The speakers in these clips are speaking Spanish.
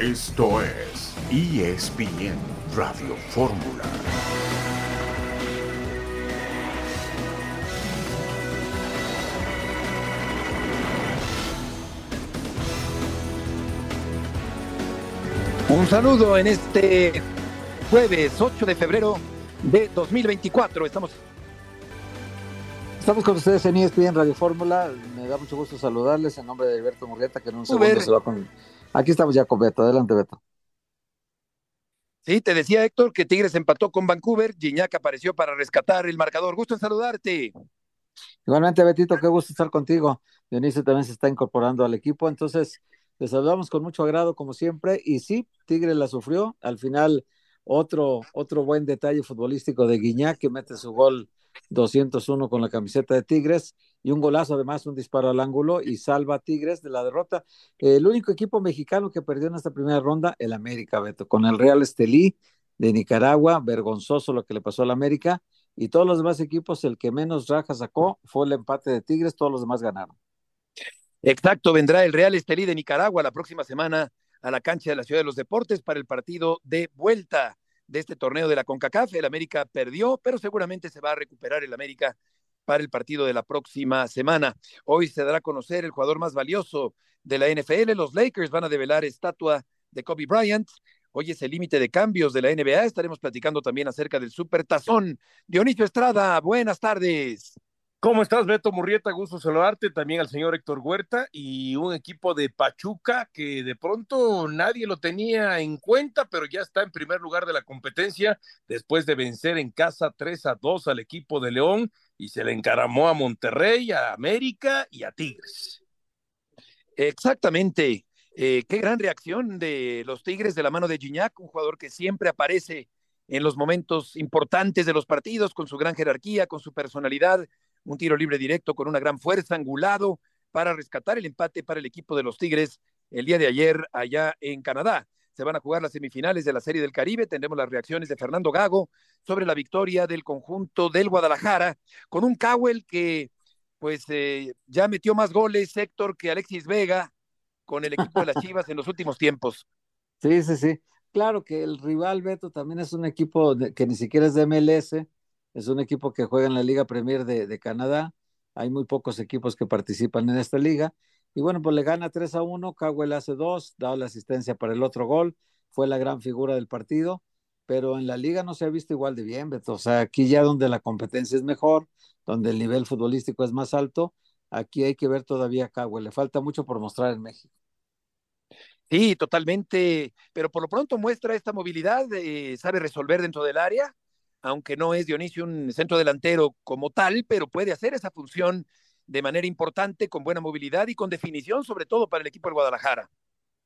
Esto es ESPN Radio Fórmula. Un saludo en este jueves 8 de febrero de 2024. Estamos Estamos con ustedes en ESPN Radio Fórmula. Me da mucho gusto saludarles en nombre de Alberto Murrieta, que en un segundo se va con. Aquí estamos ya con Beto. Adelante, Beto. Sí, te decía Héctor que Tigres empató con Vancouver. Gignac apareció para rescatar el marcador. Gusto en saludarte. Igualmente, Betito, qué gusto estar contigo. Dionisio también se está incorporando al equipo. Entonces, te saludamos con mucho agrado, como siempre. Y sí, Tigres la sufrió. Al final, otro, otro buen detalle futbolístico de Guiñac, que mete su gol 201 con la camiseta de Tigres y un golazo además, un disparo al ángulo y salva a Tigres de la derrota. El único equipo mexicano que perdió en esta primera ronda, el América, Beto, con el Real Estelí de Nicaragua, vergonzoso lo que le pasó al América y todos los demás equipos, el que menos raja sacó fue el empate de Tigres, todos los demás ganaron. Exacto, vendrá el Real Estelí de Nicaragua la próxima semana a la cancha de la Ciudad de los Deportes para el partido de vuelta de este torneo de la CONCACAF. El América perdió, pero seguramente se va a recuperar el América para el partido de la próxima semana. Hoy se dará a conocer el jugador más valioso de la NFL. Los Lakers van a develar estatua de Kobe Bryant. Hoy es el límite de cambios de la NBA. Estaremos platicando también acerca del Super Tazón. Dionisio Estrada, buenas tardes. ¿Cómo estás, Beto Murrieta? Gusto saludarte, también al señor Héctor Huerta y un equipo de Pachuca que de pronto nadie lo tenía en cuenta, pero ya está en primer lugar de la competencia después de vencer en casa 3 a 2 al equipo de León y se le encaramó a Monterrey, a América y a Tigres. Exactamente. Eh, qué gran reacción de los Tigres de la mano de Gignac, un jugador que siempre aparece en los momentos importantes de los partidos, con su gran jerarquía, con su personalidad, un tiro libre directo con una gran fuerza, angulado, para rescatar el empate para el equipo de los Tigres el día de ayer allá en Canadá. Se van a jugar las semifinales de la Serie del Caribe. Tendremos las reacciones de Fernando Gago sobre la victoria del conjunto del Guadalajara, con un Cowell que pues eh, ya metió más goles, Héctor, que Alexis Vega con el equipo de las Chivas en los últimos tiempos. Sí, sí, sí. Claro que el rival Beto también es un equipo que ni siquiera es de MLS, es un equipo que juega en la Liga Premier de, Canadá. Hay muy pocos equipos que participan en esta liga. Y bueno, pues le gana 3 a 1, Cowell hace 2, da la asistencia para el otro gol, fue la gran figura del partido, pero en la liga no se ha visto igual de bien. O sea, aquí ya donde la competencia es mejor, donde el nivel futbolístico es más alto, aquí hay que ver todavía a Cowell. Le falta mucho por mostrar en México. Sí, totalmente, pero por lo pronto muestra esta movilidad, eh, sabe resolver dentro del área, aunque no es Dionisio un centro delantero como tal, pero puede hacer esa función de manera importante, con buena movilidad y con definición, sobre todo para el equipo del Guadalajara.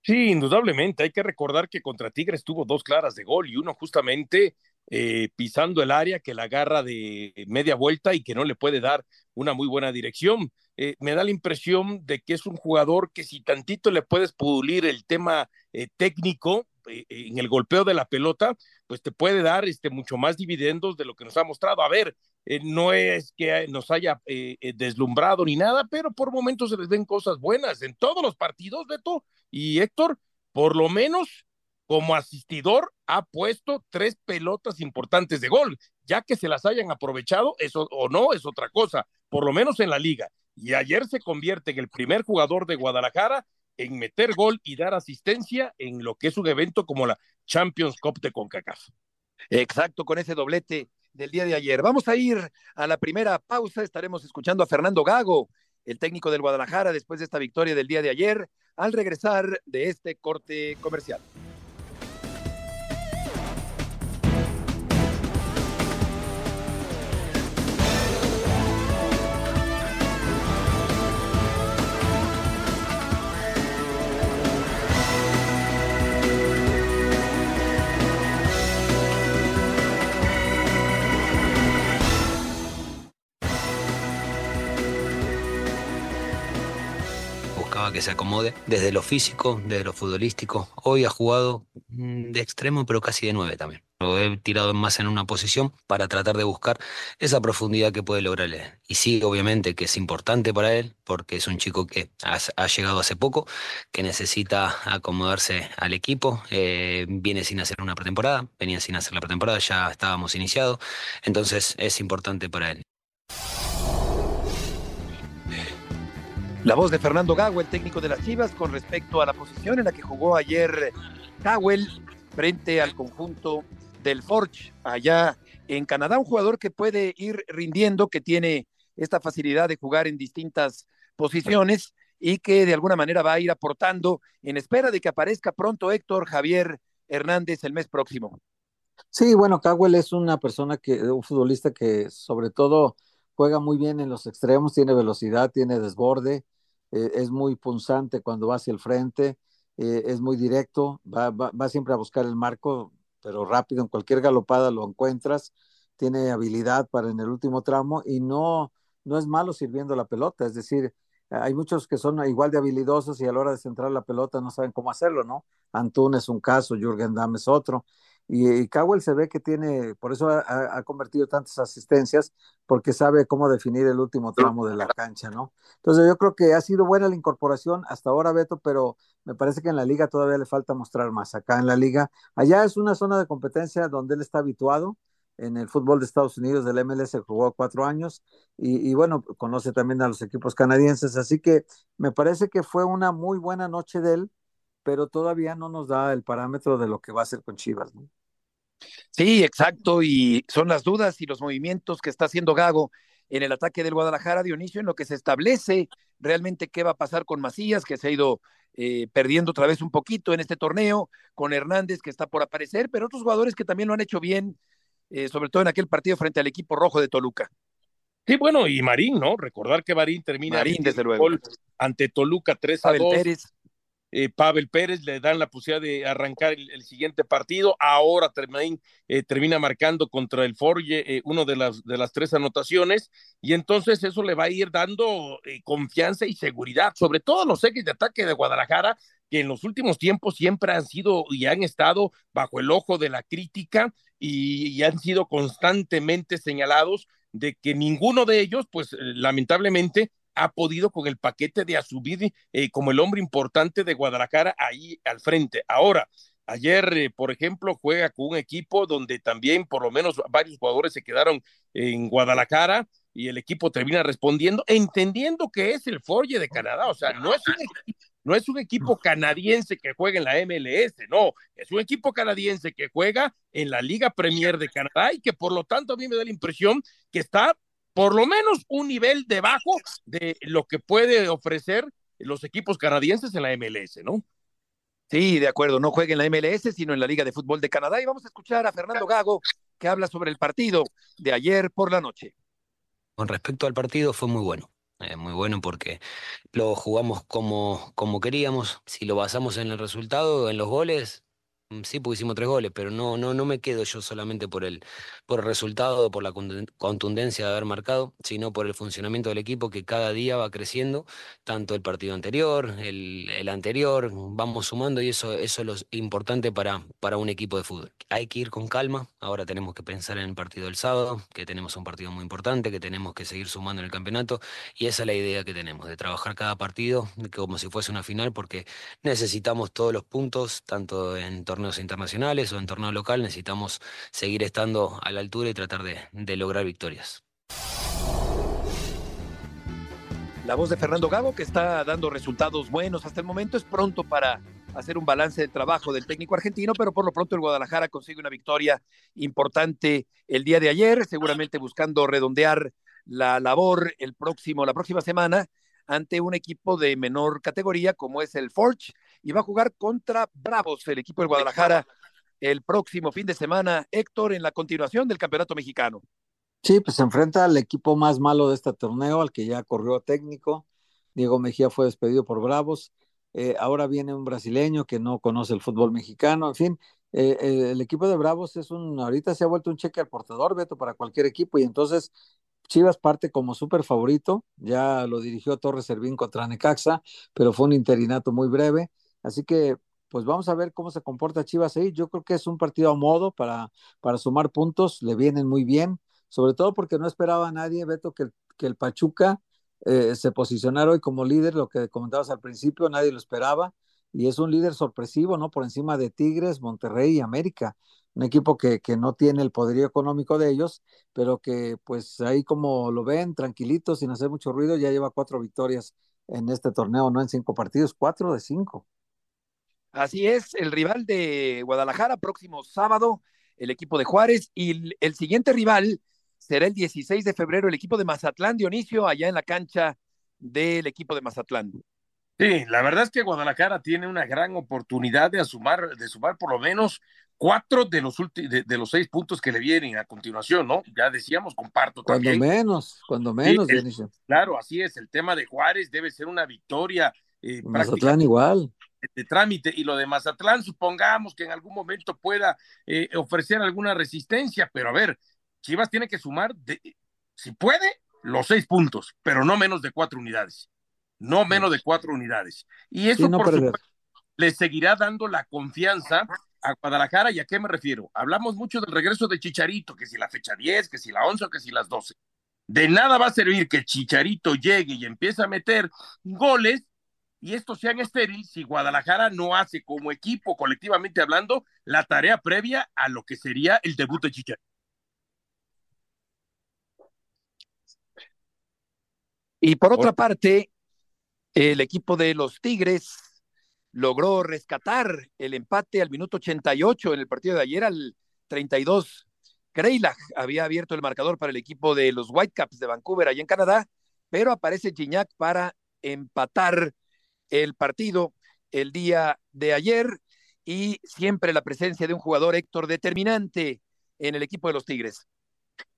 Sí, indudablemente. Hay que recordar que contra Tigres tuvo dos claras de gol y uno justamente eh, pisando el área que la agarra de media vuelta y que no le puede dar una muy buena dirección. Eh, me da la impresión de que es un jugador que si tantito le puedes pulir el tema eh, técnico, en el golpeo de la pelota, pues te puede dar este, mucho más dividendos de lo que nos ha mostrado. A ver, eh, no es que nos haya eh, deslumbrado ni nada, pero por momentos se les ven cosas buenas en todos los partidos, Beto y Héctor, por lo menos como asistidor ha puesto tres pelotas importantes de gol, ya que se las hayan aprovechado, eso o no es otra cosa, por lo menos en la liga. Y ayer se convierte en el primer jugador de Guadalajara en meter gol y dar asistencia en lo que es un evento como la Champions Cup de CONCACAF. Exacto, con ese doblete del día de ayer. Vamos a ir a la primera pausa. Estaremos escuchando a Fernando Gago, el técnico del Guadalajara, después de esta victoria del día de ayer, al regresar de este corte comercial. Que se acomode desde lo físico, desde lo futbolístico. Hoy ha jugado mm, de extremo, pero casi de nueve también. lo he tirado más en una posición para tratar de buscar esa profundidad que puede lograr él. Y sí, obviamente que es importante para él, porque es un chico que ha, llegado hace poco, que necesita acomodarse al equipo, eh, viene sin hacer una pretemporada, venía sin hacer la pretemporada, ya estábamos iniciados, entonces es importante para él. La voz de Fernando Gago, el técnico de las Chivas, con respecto a la posición en la que jugó ayer Cowell frente al conjunto del Forge allá en Canadá, un jugador que puede ir rindiendo, que tiene esta facilidad de jugar en distintas posiciones y que de alguna manera va a ir aportando en espera de que aparezca pronto Héctor Javier Hernández el mes próximo. Sí, bueno, Cowell es una persona que, un futbolista que sobre todo juega muy bien en los extremos, tiene velocidad, tiene desborde, eh, es muy punzante cuando va hacia el frente, eh, es muy directo, va, va, siempre a buscar el marco, pero rápido, en cualquier galopada lo encuentras, tiene habilidad para en el último tramo y no, no es malo sirviendo la pelota, es decir, hay muchos que son igual de habilidosos y a la hora de centrar la pelota no saben cómo hacerlo, ¿no? Antún es un caso, Jürgen Damm es otro. Y, y Cowell se ve que tiene, por eso ha, convertido tantas asistencias, porque sabe cómo definir el último tramo de la cancha, ¿no? Entonces yo creo que ha sido buena la incorporación hasta ahora, Beto, pero me parece que en la liga todavía le falta mostrar más. Acá en la liga, allá es una zona de competencia donde él está habituado. En el fútbol de Estados Unidos del MLS jugó cuatro años y, y bueno, conoce también a los equipos canadienses. Así que me parece que fue una muy buena noche de él pero todavía no nos da el parámetro de lo que va a hacer con Chivas. ¿no? Sí, exacto, y son las dudas y los movimientos que está haciendo Gago en el ataque del Guadalajara, Dionisio, en lo que se establece realmente qué va a pasar con Macías, que se ha ido eh, perdiendo otra vez un poquito en este torneo, con Hernández, que está por aparecer, pero otros jugadores que también lo han hecho bien, eh, sobre todo en aquel partido frente al equipo rojo de Toluca. Sí, bueno, y Marín, ¿no? Recordar que Marín termina Marín, desde luego. ante Toluca 3 a 2. Pérez. Eh, Pavel Pérez, le dan la posibilidad de arrancar el, siguiente partido. Ahora eh, termina marcando contra el Forge eh, una de las, de las tres anotaciones y entonces eso le va a ir dando confianza y seguridad, sobre todo los ejes de ataque de Guadalajara, que en los últimos tiempos siempre han sido y han estado bajo el ojo de la crítica y han sido constantemente señalados de que ninguno de ellos, pues lamentablemente, ha podido con el paquete de asumir eh, como el hombre importante de Guadalajara ahí al frente. Ahora, ayer, eh, por ejemplo, juega con un equipo donde también por lo menos varios jugadores se quedaron en Guadalajara y el equipo termina respondiendo, entendiendo que es el Forge de Canadá, o sea, no es un no es un equipo canadiense que juega en la MLS, no, es un equipo canadiense que juega en la Liga Premier de Canadá y que por lo tanto a mí me da la impresión que está por lo menos un nivel debajo de lo que puede ofrecer los equipos canadienses en la MLS, ¿no? Sí, de acuerdo, no juega en la MLS, sino en la Liga de Fútbol de Canadá. Y vamos a escuchar a Fernando Gago, que habla sobre el partido de ayer por la noche. Con respecto al partido, fue muy bueno. Eh, muy bueno porque lo jugamos como, como queríamos. Si lo basamos en el resultado, en los goles, sí, porque hicimos tres goles, pero no, no, no me quedo yo solamente por el, por el resultado, por la contundencia de haber marcado, sino por el funcionamiento del equipo que cada día va creciendo, tanto el partido anterior, el, el anterior, vamos sumando y eso, eso es lo importante para, para un equipo de fútbol. Hay que ir con calma, ahora tenemos que pensar en el partido del sábado, que tenemos un partido muy importante, que tenemos que seguir sumando en el campeonato y esa es la idea que tenemos, de trabajar cada partido como si fuese una final, porque necesitamos todos los puntos, tanto en torneos internacionales o en torneo local, necesitamos seguir estando a la altura y tratar de, de lograr victorias. La voz de Fernando Gago, que está dando resultados buenos hasta el momento, es pronto para hacer un balance del trabajo del técnico argentino, pero por lo pronto el Guadalajara consigue una victoria importante el día de ayer, seguramente buscando redondear la labor el próximo, la próxima semana ante un equipo de menor categoría como es el Forge y va a jugar contra Bravos, el equipo del Guadalajara, el próximo fin de semana. Héctor, en la continuación del Campeonato Mexicano. Sí, pues se enfrenta al equipo más malo de este torneo, al que ya corrió técnico. Diego Mejía fue despedido por Bravos. Eh, ahora viene un brasileño que no conoce el fútbol mexicano. En fin, eh, eh, el equipo de Bravos es un, ahorita se ha vuelto un cheque al portador, Beto, para cualquier equipo. Y entonces Chivas parte como súper favorito. Ya lo dirigió Torres Servín contra Necaxa, pero fue un interinato muy breve. Así que pues vamos a ver cómo se comporta Chivas ahí. Yo creo que es un partido a modo para, para sumar puntos, le vienen muy bien, sobre todo porque no esperaba a nadie, Beto, que, que el Pachuca eh, se posicionara hoy como líder, lo que comentabas al principio, nadie lo esperaba, y es un líder sorpresivo, ¿no? Por encima de Tigres, Monterrey y América, un equipo que, que no tiene el poderío económico de ellos, pero que pues ahí como lo ven, tranquilitos, sin hacer mucho ruido, ya lleva cuatro victorias en este torneo, no en cinco partidos, cuatro de cinco. Así es, el rival de Guadalajara, próximo sábado, el equipo de Juárez, y el siguiente rival será el 16 de febrero, el equipo de Mazatlán, Dionisio, allá en la cancha del equipo de Mazatlán. Sí, la verdad es que Guadalajara tiene una gran oportunidad de sumar, de sumar por lo menos cuatro de los de, de, los seis puntos que le vienen a continuación, ¿no? Ya decíamos, comparto cuando también. menos, cuando menos, sí, el, Claro, así es. El tema de Juárez debe ser una victoria. Eh, Mazatlán igual. De trámite y lo de Mazatlán, supongamos que en algún momento pueda eh, ofrecer alguna resistencia, pero a ver, Chivas tiene que sumar, de, si puede, los seis puntos, pero no menos de cuatro unidades. No menos de cuatro unidades. Y eso, sí, no por supuesto, le seguirá dando la confianza a Guadalajara. ¿Y a qué me refiero? Hablamos mucho del regreso de Chicharito, que si la fecha 10, que si la 11 o que si las 12. De nada va a servir que Chicharito llegue y empiece a meter goles y estos sean estériles si Guadalajara no hace como equipo, colectivamente hablando, la tarea previa a lo que sería el debut de Chicharito. Y por otra parte, el equipo de los Tigres logró rescatar el empate al minuto 88 en el partido de ayer al 32. Kreilach había abierto el marcador para el equipo de los Whitecaps de Vancouver, allá en Canadá, pero aparece Gignac para empatar el partido el día de ayer y siempre la presencia de un jugador Héctor determinante en el equipo de los Tigres.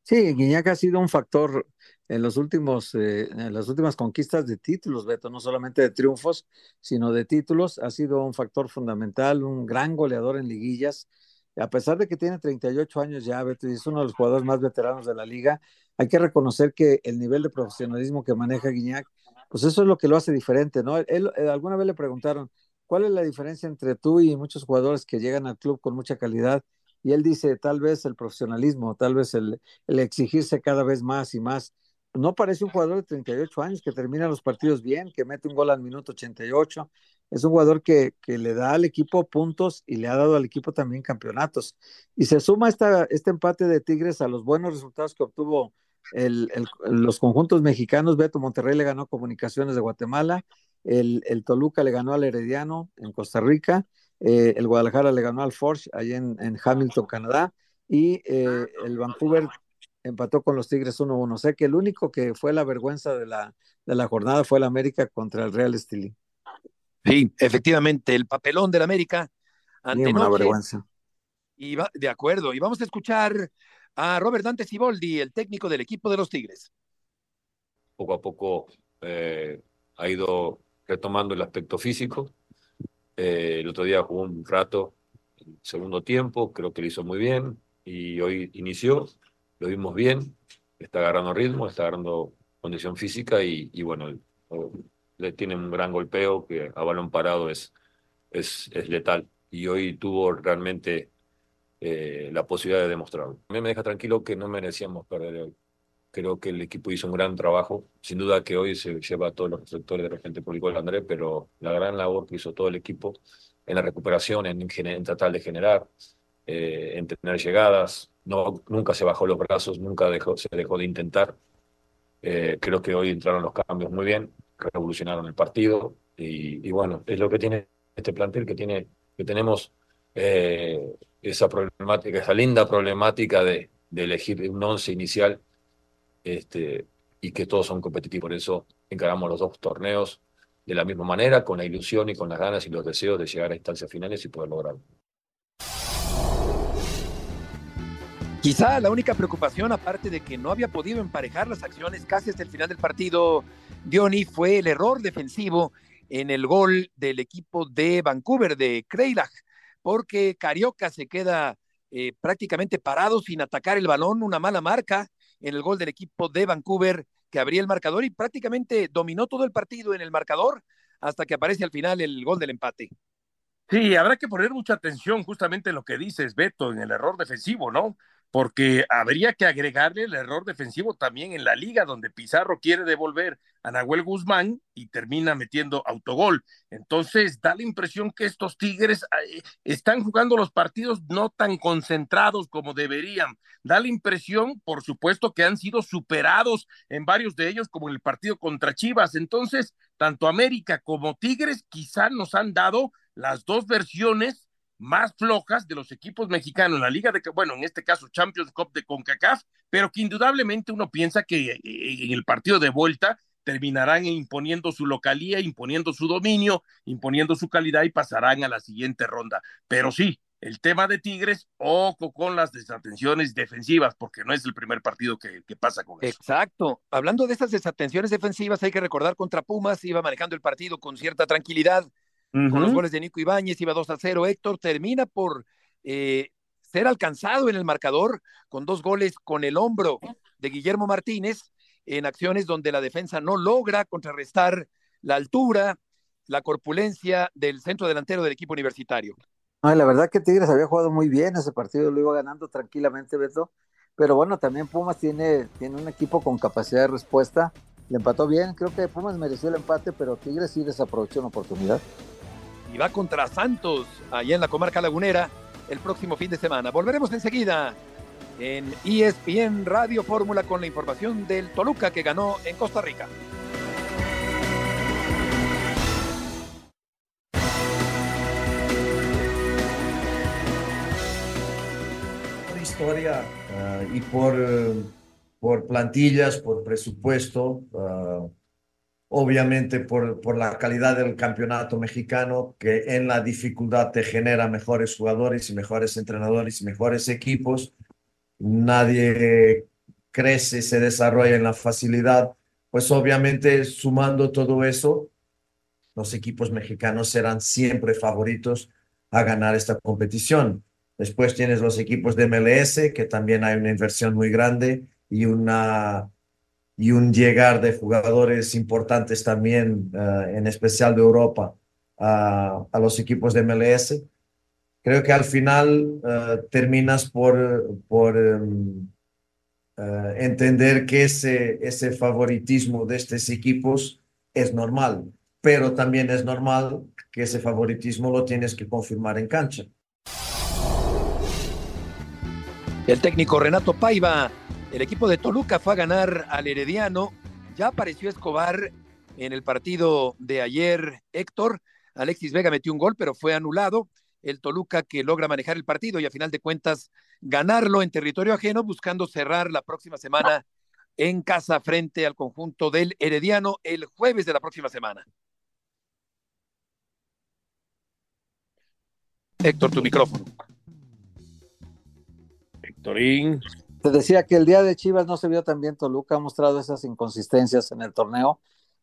Sí, Guiñac ha sido un factor en los últimos, eh, en las últimas conquistas de títulos, Beto, no solamente de triunfos, sino de títulos. Ha sido un factor fundamental, un gran goleador en liguillas. A pesar de que tiene 38 años ya, Beto, y es uno de los jugadores más veteranos de la liga, hay que reconocer que el nivel de profesionalismo que maneja Guiñac, pues eso es lo que lo hace diferente, ¿no? Él, él, alguna vez le preguntaron, ¿cuál es la diferencia entre tú y muchos jugadores que llegan al club con mucha calidad? Y él dice, tal vez el profesionalismo, tal vez el, el exigirse cada vez más y más. No parece un jugador de 38 años que termina los partidos bien, que mete un gol al minuto 88. Es un jugador que, que le da al equipo puntos y le ha dado al equipo también campeonatos. Y se suma esta, este empate de Tigres a los buenos resultados que obtuvo el, los conjuntos mexicanos. Beto Monterrey le ganó Comunicaciones de Guatemala, el, el Toluca le ganó al Herediano en Costa Rica eh, el Guadalajara le ganó al Forge allá en, en Hamilton, Canadá, y eh, el Vancouver empató con los Tigres 1-1. Sé que el único que fue la vergüenza de la, de la jornada fue el América contra el Real Estelí. Sí, efectivamente, el papelón del América. Ante una vergüenza. Y va, de acuerdo, y vamos a escuchar a Robert Dante Siboldi, el técnico del equipo de los Tigres. Poco a poco eh, ha ido retomando el aspecto físico, eh, el otro día jugó un rato, segundo tiempo, creo que lo hizo muy bien y hoy inició, lo vimos bien, está agarrando ritmo, está agarrando condición física y, y bueno, le tiene un gran golpeo que a balón parado es, es, es letal y hoy tuvo realmente eh, la posibilidad de demostrarlo. A mí me deja tranquilo que no merecíamos perder hoy. Creo que el equipo hizo un gran trabajo. Sin duda que hoy se lleva a todos los reflectores de repente público del André, pero la gran labor que hizo todo el equipo en la recuperación, en, en tratar de generar, eh, en tener llegadas, no, nunca se bajó los brazos, nunca dejó, se dejó de intentar. Eh, creo que hoy entraron los cambios muy bien, revolucionaron el partido y, bueno, es lo que tiene este plantel, que, tiene, que tenemos eh, esa problemática, esa linda problemática de, de elegir un once inicial este, y que todos son competitivos. Por eso encaramos los dos torneos de la misma manera, con la ilusión y con las ganas y los deseos de llegar a instancias finales y poder lograrlo. Quizá la única preocupación, aparte de que no había podido emparejar las acciones casi hasta el final del partido, Diony, fue el error defensivo en el gol del equipo de Vancouver, de Kreilach, porque Carioca se queda eh, prácticamente parado sin atacar el balón, una mala marca, en el gol del equipo de Vancouver que abría el marcador y prácticamente dominó todo el partido en el marcador hasta que aparece al final el gol del empate. Sí, habrá que poner mucha atención justamente en lo que dices, Beto, en el error defensivo, ¿no? Porque habría que agregarle el error defensivo también en la liga, donde Pizarro quiere devolver a Nahuel Guzmán y termina metiendo autogol. Entonces, da la impresión que estos Tigres eh, están jugando los partidos no tan concentrados como deberían. Da la impresión, por supuesto, que han sido superados en varios de ellos, como en el partido contra Chivas. Entonces, tanto América como Tigres quizá nos han dado las dos versiones más flojas de los equipos mexicanos en la liga de, bueno, en este caso Champions Cup de CONCACAF, pero que indudablemente uno piensa que eh, en el partido de vuelta terminarán imponiendo su localía, imponiendo su dominio, imponiendo su calidad y pasarán a la siguiente ronda. Pero sí, el tema de Tigres, ojo con las desatenciones defensivas, porque no es el primer partido que, que, pasa con eso. Exacto. Hablando de estas desatenciones defensivas, hay que recordar contra Pumas, iba manejando el partido con cierta tranquilidad, con los goles de Nico Ibáñez, iba 2 a 0. Héctor termina por eh, ser alcanzado en el marcador con dos goles con el hombro de Guillermo Martínez en acciones donde la defensa no logra contrarrestar la altura, la corpulencia del centro delantero del equipo universitario. No, la verdad que Tigres había jugado muy bien ese partido, lo iba ganando tranquilamente, Beto. Pero bueno, también Pumas tiene, tiene un equipo con capacidad de respuesta. Le empató bien, creo que Pumas mereció el empate, pero Tigres sí desaprovechó una oportunidad y va contra Santos, allá en la comarca lagunera, el próximo fin de semana. Volveremos enseguida en ESPN Radio Fórmula con la información del Toluca que ganó en Costa Rica. Por historia uh, y por, uh, por plantillas, por presupuesto. Uh, obviamente por, por la calidad del campeonato mexicano, que en la dificultad te genera mejores jugadores y mejores entrenadores y mejores equipos. Nadie crece, se desarrolla en la facilidad. Pues obviamente sumando todo eso, los equipos mexicanos serán siempre favoritos a ganar esta competición. Después tienes los equipos de MLS, que también hay una inversión muy grande y una y un llegar de jugadores importantes también, uh, en especial de Europa, uh, a los equipos de MLS. Creo que al final uh, terminas por, por um, entender que ese, ese favoritismo de estos equipos es normal, pero también es normal que ese favoritismo lo tienes que confirmar en cancha. El técnico Renato Paiva el equipo de Toluca fue a ganar al Herediano. Ya apareció Escobar en el partido de ayer, Héctor. Alexis Vega metió un gol, pero fue anulado. El Toluca que logra manejar el partido y a final de cuentas ganarlo en territorio ajeno, buscando cerrar la próxima semana en casa frente al conjunto del Herediano el jueves de la próxima semana. Héctor, tu micrófono. Héctorín. Te decía que el día de Chivas no se vio tan bien Toluca, ha mostrado esas inconsistencias en el torneo.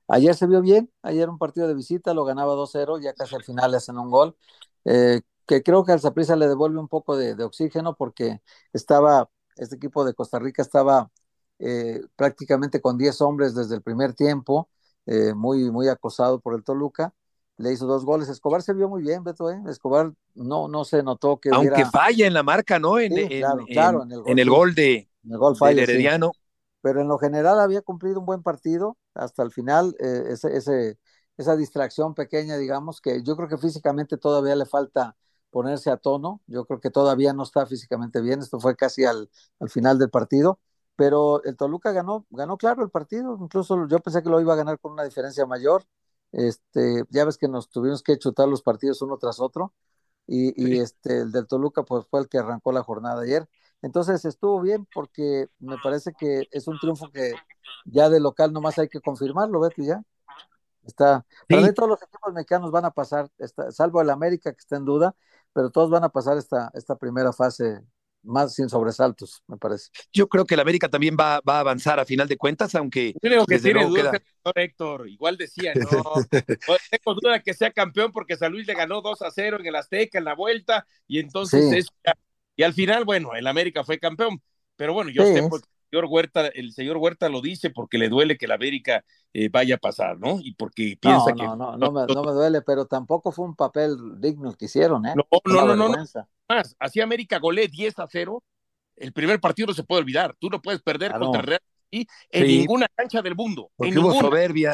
Ayer se vio bien, ayer un partido de visita, lo ganaba 2-0, ya casi al final le hacen un gol, eh, que creo que al Zaprisa le devuelve un poco de, oxígeno porque estaba, este equipo de Costa Rica estaba eh, prácticamente con 10 hombres desde el primer tiempo, eh, muy, muy acosado por el Toluca, le hizo dos goles. Escobar se vio muy bien, Beto, ¿eh? Escobar no, no se notó que. Aunque hubiera... falla en la marca, ¿no? En, sí, en, claro, claro, en, el gol, en el gol de, el gol falla, del Herediano. Sí. Pero en lo general había cumplido un buen partido hasta el final. Eh, ese, ese, esa distracción pequeña, digamos, que yo creo que físicamente todavía le falta ponerse a tono. Yo creo que todavía no está físicamente bien. Esto fue casi al, al final del partido. Pero el Toluca ganó, ganó claro el partido. Incluso yo pensé que lo iba a ganar con una diferencia mayor. Este, ya ves que nos tuvimos que chutar los partidos uno tras otro y, sí. y, este, el del Toluca pues fue el que arrancó la jornada ayer. Entonces estuvo bien porque me parece que es un triunfo que ya de local nomás hay que confirmarlo, Beto, ya. Está, sí. para mí todos los equipos mexicanos van a pasar, está, salvo el América que está en duda, pero todos van a pasar esta, esta primera fase más sin sobresaltos, me parece. Yo creo que el América también va, va a avanzar a final de cuentas, aunque. Creo que tiene duda, queda... Héctor. Igual decía, no, no tengo duda que sea campeón porque San Luis le ganó 2 a 0 en el Azteca en la vuelta, y entonces sí. es. Y al final, bueno, el América fue campeón. Pero bueno, yo sí. sé porque señor Huerta, el señor Huerta lo dice porque le duele que la América eh, vaya a pasar, ¿no? Y porque piensa no, que. No, no, no, me, no me duele, pero tampoco fue un papel digno el que hicieron, ¿eh? No, no, no, no, no. Más, así América golé 10 a 0. El primer partido no se puede olvidar. Tú no puedes perder Claro. contra Real y en Sí. ninguna cancha del mundo. Porque En hubo ninguna. soberbia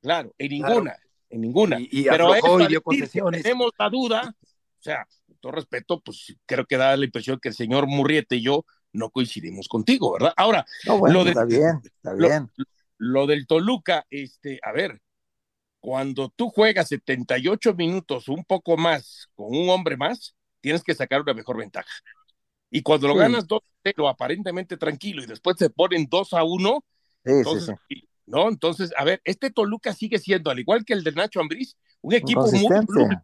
Claro, en Claro. ninguna. En ninguna. y, y Pero aflojó es y dio concesiones. tenemos la duda, o sea, con todo respeto, pues creo que da la impresión que el señor Murriete y yo no coincidimos contigo, ¿verdad? Ahora, No, bueno, Lo de- está bien, está lo- bien. lo del Toluca, este, a ver, cuando tú juegas 78 minutos, un poco más, con un hombre más, tienes que sacar una mejor ventaja. Y cuando lo Sí. ganas 2-0, aparentemente tranquilo, y después se ponen 2 a 1, Sí, sí, entonces, sí. ¿no? Entonces, a ver, este Toluca sigue siendo, al igual que el de Nacho Ambriz, un equipo muy Consistente. voluble,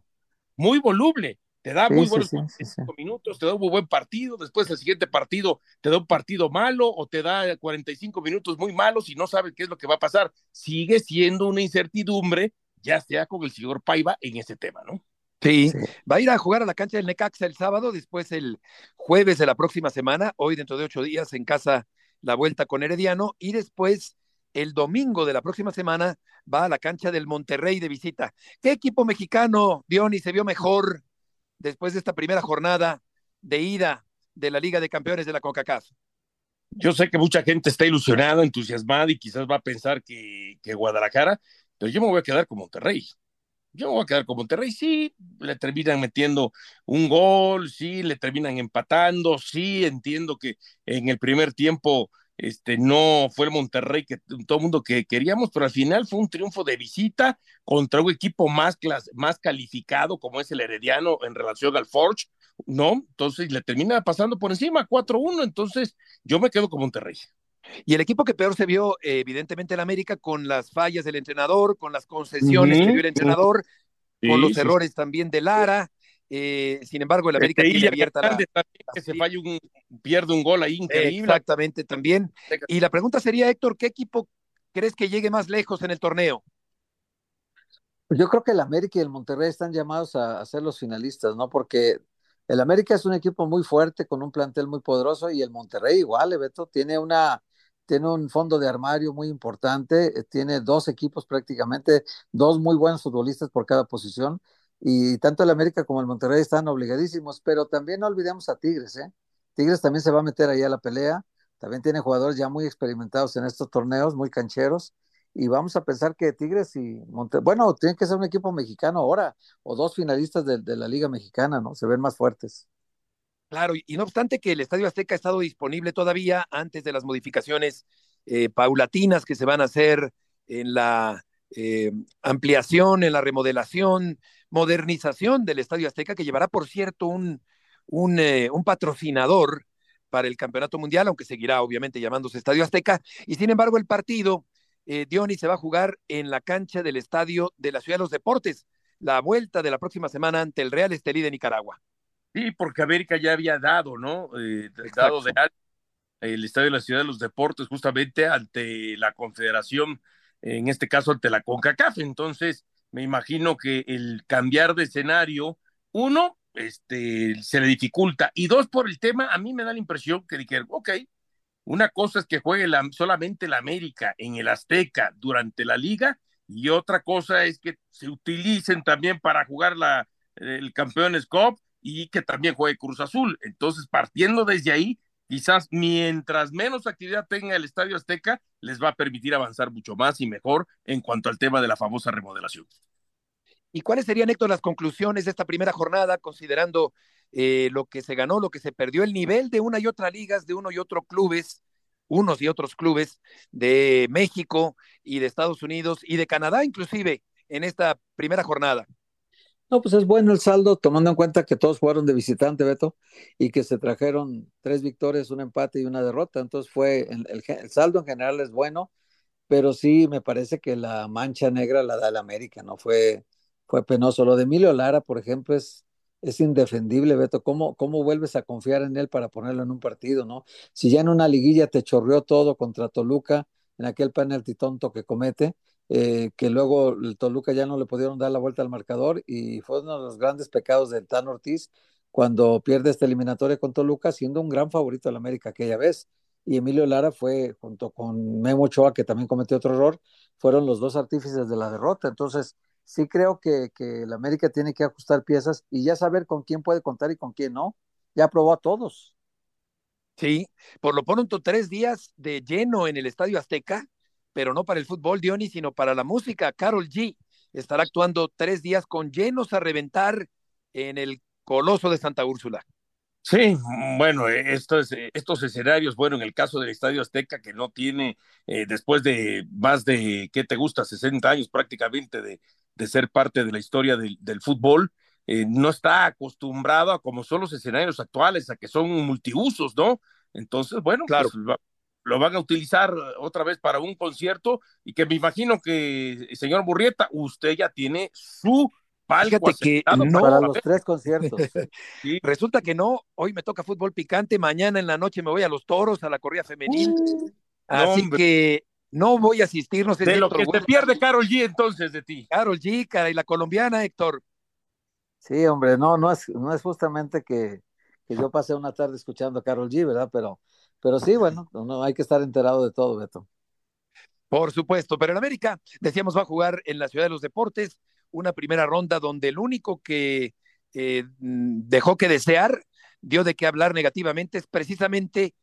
muy voluble. Te da Sí, muy sí, buenos sí, sí, 45 minutos, te da un muy buen partido, después el siguiente partido te da un partido malo o te da 45 minutos muy malos y no sabes qué es lo que va a pasar. Sigue siendo una incertidumbre, ya sea con el señor Paiva en ese tema, ¿no? Sí, Sí. va a ir a jugar a la cancha del Necaxa el sábado, después el jueves de la próxima semana, hoy dentro de ocho días en casa la vuelta con Herediano y después el domingo de la próxima semana va a la cancha del Monterrey de visita. ¿Qué equipo mexicano, Diony, se vio mejor después de esta primera jornada de ida de la Liga de Campeones de la CONCACAF? Yo sé que mucha gente está ilusionada, entusiasmada y quizás va a pensar que, que Guadalajara, pero yo me voy a quedar con Monterrey. Yo me voy a quedar con Monterrey, sí, le terminan metiendo un gol, sí, le terminan empatando, sí, entiendo que en el primer tiempo este, no fue el Monterrey que todo el mundo que queríamos, pero al final fue un triunfo de visita contra un equipo más, clas más calificado como es el Herediano en relación al Forge, ¿no? Entonces le termina pasando por encima 4-1, entonces yo me quedo con Monterrey. Y el equipo que peor se vio, evidentemente, el América, con las fallas del entrenador, con las concesiones Ujú, que dio el entrenador, con los sí, errores también de Lara. Eh, sin embargo, el América Este, tiene Ilia abierta la. Que se falla un, pierde un gol ahí increíble. Exactamente, también. Y la pregunta sería, Héctor, ¿qué equipo crees que llegue más lejos en el torneo? Yo creo que el América y el Monterrey están llamados a, a ser los finalistas, ¿no? Porque el América es un equipo muy fuerte, con un plantel muy poderoso, y el Monterrey igual, eh, Beto, tiene una, tiene un fondo de armario muy importante, eh, tiene dos equipos prácticamente, dos muy buenos futbolistas por cada posición, y tanto el América como el Monterrey están obligadísimos, pero también no olvidemos a Tigres, ¿eh? Tigres también se va a meter ahí a la pelea, también tiene jugadores ya muy experimentados en estos torneos, muy cancheros, y vamos a pensar que Tigres y Monterrey, bueno, tiene que ser un equipo mexicano ahora, o dos finalistas de, de la Liga Mexicana, ¿no? Se ven más fuertes. Claro, y, no obstante que el Estadio Azteca ha estado disponible todavía antes de las modificaciones eh, paulatinas que se van a hacer en la eh, ampliación, en la remodelación, modernización del Estadio Azteca, que llevará, por cierto, un, un, eh, un patrocinador para el Campeonato Mundial, aunque seguirá obviamente llamándose Estadio Azteca. Y sin embargo, el partido, eh, Diony, se va a jugar en la cancha del Estadio de la Ciudad de los Deportes, la vuelta de la próxima semana ante el Real Estelí de Nicaragua. Sí, porque América ya había dado, ¿no? Eh, dado de el Estadio de la Ciudad de los Deportes justamente ante la Confederación, en este caso ante la CONCACAF. Entonces, me imagino que el cambiar de escenario, uno, este, se le dificulta, y dos, por el tema, a mí me da la impresión que dijeron, ok, una cosa es que juegue la, solamente la América en el Azteca durante la liga, y otra cosa es que se utilicen también para jugar la, el Campeones Cup y que también juegue Cruz Azul. Entonces, partiendo desde ahí, quizás mientras menos actividad tenga el Estadio Azteca, les va a permitir avanzar mucho más y mejor en cuanto al tema de la famosa remodelación. ¿Y cuáles serían, Héctor, las conclusiones de esta primera jornada, considerando eh, lo que se ganó, lo que se perdió, el nivel de una y otra ligas, de uno y otro clubes, unos y otros clubes de México y de Estados Unidos y de Canadá, inclusive, en esta primera jornada? No, pues es bueno el saldo, tomando en cuenta que todos jugaron de visitante, Beto, y que se trajeron tres victorias, un empate y una derrota. Entonces fue, el, el, el saldo en general es bueno, pero sí me parece que la mancha negra la da el América, ¿no? Fue, fue penoso. Lo de Emilio Lara, por ejemplo, es, es indefendible, Beto. ¿Cómo, ¿Cómo vuelves a confiar en él para ponerlo en un partido, no? Si ya en una liguilla te chorreó todo contra Toluca, en aquel penalti tonto que comete, eh, que luego el Toluca ya no le pudieron dar la vuelta al marcador y fue uno de los grandes pecados del Tan Ortiz cuando pierde esta eliminatoria con Toluca, siendo un gran favorito del América aquella vez. y Emilio Lara fue, junto con Memo Ochoa, que también cometió otro error, fueron los dos artífices de la derrota. Entonces, sí creo que, que América tiene que ajustar piezas y ya saber con quién puede contar y con quién no. Ya probó a todos. Sí, por lo pronto tres días de lleno en el Estadio Azteca, pero no para el fútbol, Diony, sino para la música. Carol G estará actuando tres días con llenos a reventar en el Coloso de Santa Úrsula. Sí, bueno, estos, estos escenarios, bueno, en el caso del Estadio Azteca, que no tiene, eh, después de más de, ¿qué te gusta? 60 años prácticamente de, de ser parte de la historia del, del fútbol, eh, no está acostumbrado a como son los escenarios actuales, a que son multiusos, ¿no? Entonces, bueno, claro. Pues, lo van a utilizar otra vez para un concierto y que me imagino que, señor Burrieta, usted ya tiene su palco Fíjate que no, para los tres conciertos. sí. Resulta que no, hoy me toca fútbol picante, mañana en la noche me voy a los toros, a la corrida femenil. Uh, Así hombre. que no voy a asistir, no sé de si lo que te pierde Carol G entonces de ti. Carol G, cara, y la colombiana, Héctor. Sí, hombre, no, no es, no es justamente que, que yo pasé una tarde escuchando a Carol G, ¿verdad? Pero, pero sí, bueno, no, hay que estar enterado de todo, Beto. Por supuesto, pero en América, decíamos, va a jugar en la Ciudad de los Deportes una primera ronda donde el único que eh, dejó que desear, dio de qué hablar negativamente, es precisamente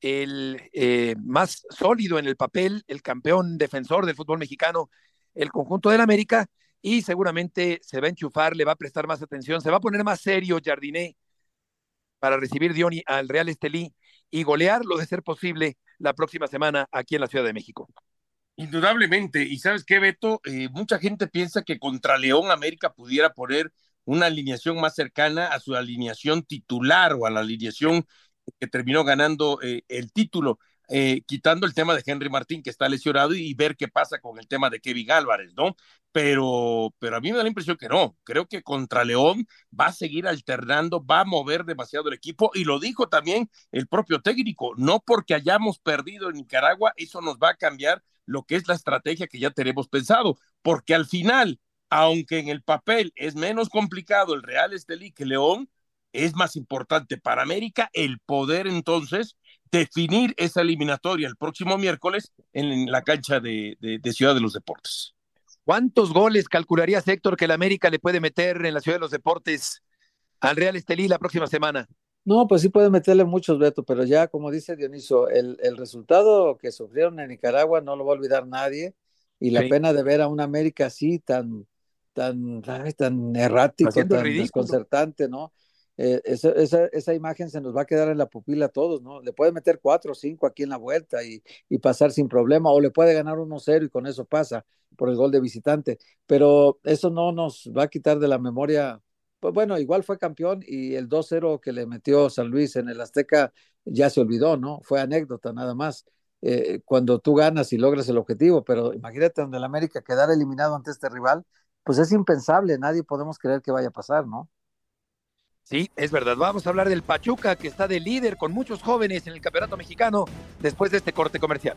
el eh, más sólido en el papel, el campeón defensor del fútbol mexicano, el conjunto del América, y seguramente se va a enchufar, le va a prestar más atención, se va a poner más serio Jardiné para recibir Dioni al Real Estelí y golearlo de ser posible la próxima semana aquí en la Ciudad de México. Indudablemente, y sabes qué, Beto, eh, mucha gente piensa que contra León América pudiera poner una alineación más cercana a su alineación titular o a la alineación que terminó ganando eh, el título. Eh, quitando el tema de Henry Martín, que está lesionado, y ver qué pasa con el tema de Kevin Álvarez, ¿no? Pero, pero a mí me da la impresión que no. Creo que contra León va a seguir alternando, va a mover demasiado el equipo, y lo dijo también el propio técnico, no porque hayamos perdido en Nicaragua, eso nos va a cambiar lo que es la estrategia que ya tenemos pensado, porque al final, aunque en el papel es menos complicado el Real Estelí que León, es más importante para América el poder entonces definir esa eliminatoria el próximo miércoles en la cancha de, de, de, Ciudad de los Deportes. ¿Cuántos goles calcularías, Héctor, que el América le puede meter en la Ciudad de los Deportes al Real Estelí la próxima semana? No, pues sí puede meterle muchos, Beto, pero ya, como dice Dioniso, el, el resultado que sufrieron en Nicaragua no lo va a olvidar nadie y la sí. pena de ver a un América así tan, tan, tan errático, Haciendo tan ridículo. desconcertante, ¿no? Eh, esa, esa, esa, imagen se nos va a quedar en la pupila a todos, ¿no? Le puede meter cuatro o cinco aquí en la vuelta y, y pasar sin problema, o le puede ganar 1-0 y con eso pasa por el gol de visitante, pero eso no nos va a quitar de la memoria. Pues bueno, igual fue campeón y el 2-0 que le metió San Luis en el Azteca ya se olvidó, ¿no? Fue anécdota nada más. Eh, cuando tú ganas y logras el objetivo, pero imagínate donde el América quedar eliminado ante este rival, pues es impensable, nadie podemos creer que vaya a pasar, ¿no? Sí, es verdad. Vamos a hablar del Pachuca, que está de líder con muchos jóvenes en el campeonato mexicano después de este corte comercial.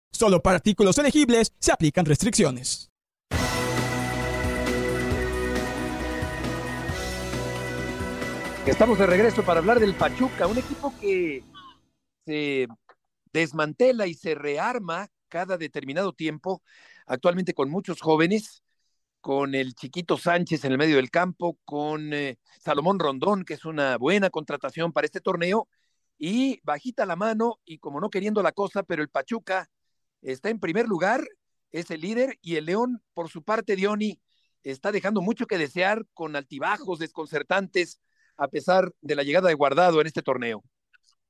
Solo para artículos elegibles se aplican restricciones. Estamos de regreso para hablar del Pachuca, un equipo que se desmantela y se rearma cada determinado tiempo actualmente con muchos jóvenes, con el chiquito Sánchez en el medio del campo, con eh, Salomón Rondón, que es una buena contratación para este torneo, y bajita la mano y como no queriendo la cosa, pero el Pachuca está en primer lugar, es el líder, y el León, por su parte, Diony, está dejando mucho que desear con altibajos desconcertantes a pesar de la llegada de Guardado en este torneo.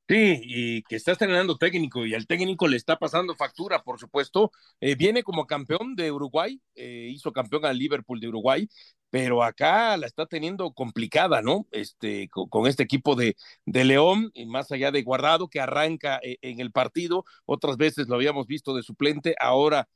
Sí, y que está estrenando técnico y al técnico le está pasando factura, por supuesto. Eh, viene como campeón de Uruguay, eh, hizo campeón al Liverpool de Uruguay, pero acá la está teniendo complicada, ¿no? Este, con, este equipo de, de, León, y más allá de Guardado, que arranca eh, en el partido, otras veces lo habíamos visto de suplente, ahora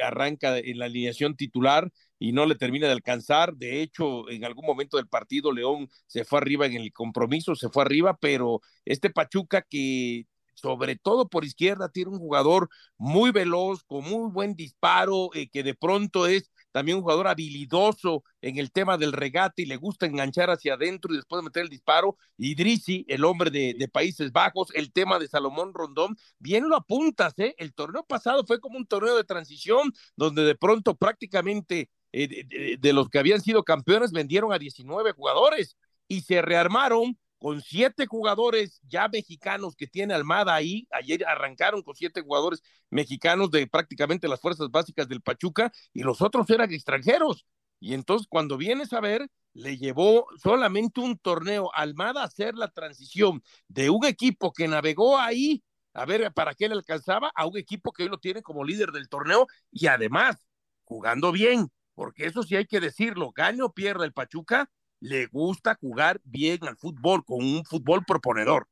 arranca en la alineación titular y no le termina de alcanzar. De hecho, en algún momento del partido, León se fue arriba en el compromiso, se fue arriba, pero este Pachuca que sobre todo por izquierda, tiene un jugador muy veloz, con muy buen disparo, eh, que de pronto es también un jugador habilidoso en el tema del regate y le gusta enganchar hacia adentro y después meter el disparo. Idrisi, el hombre de, Países Bajos, el tema de Salomón Rondón, bien lo apuntas, ¿eh? El torneo pasado fue como un torneo de transición donde de pronto prácticamente eh, de, los que habían sido campeones vendieron a 19 jugadores y se rearmaron con siete jugadores ya mexicanos que tiene Almada ahí. Ayer arrancaron con siete jugadores mexicanos de prácticamente las fuerzas básicas del Pachuca y los otros eran extranjeros. Y entonces cuando vienes a ver, le llevó solamente un torneo Almada a hacer la transición de un equipo que navegó ahí a ver para qué le alcanzaba a un equipo que hoy lo tiene como líder del torneo y además jugando bien, porque eso sí hay que decirlo, gane o pierda el Pachuca, le gusta jugar bien al fútbol, con un fútbol proponedor.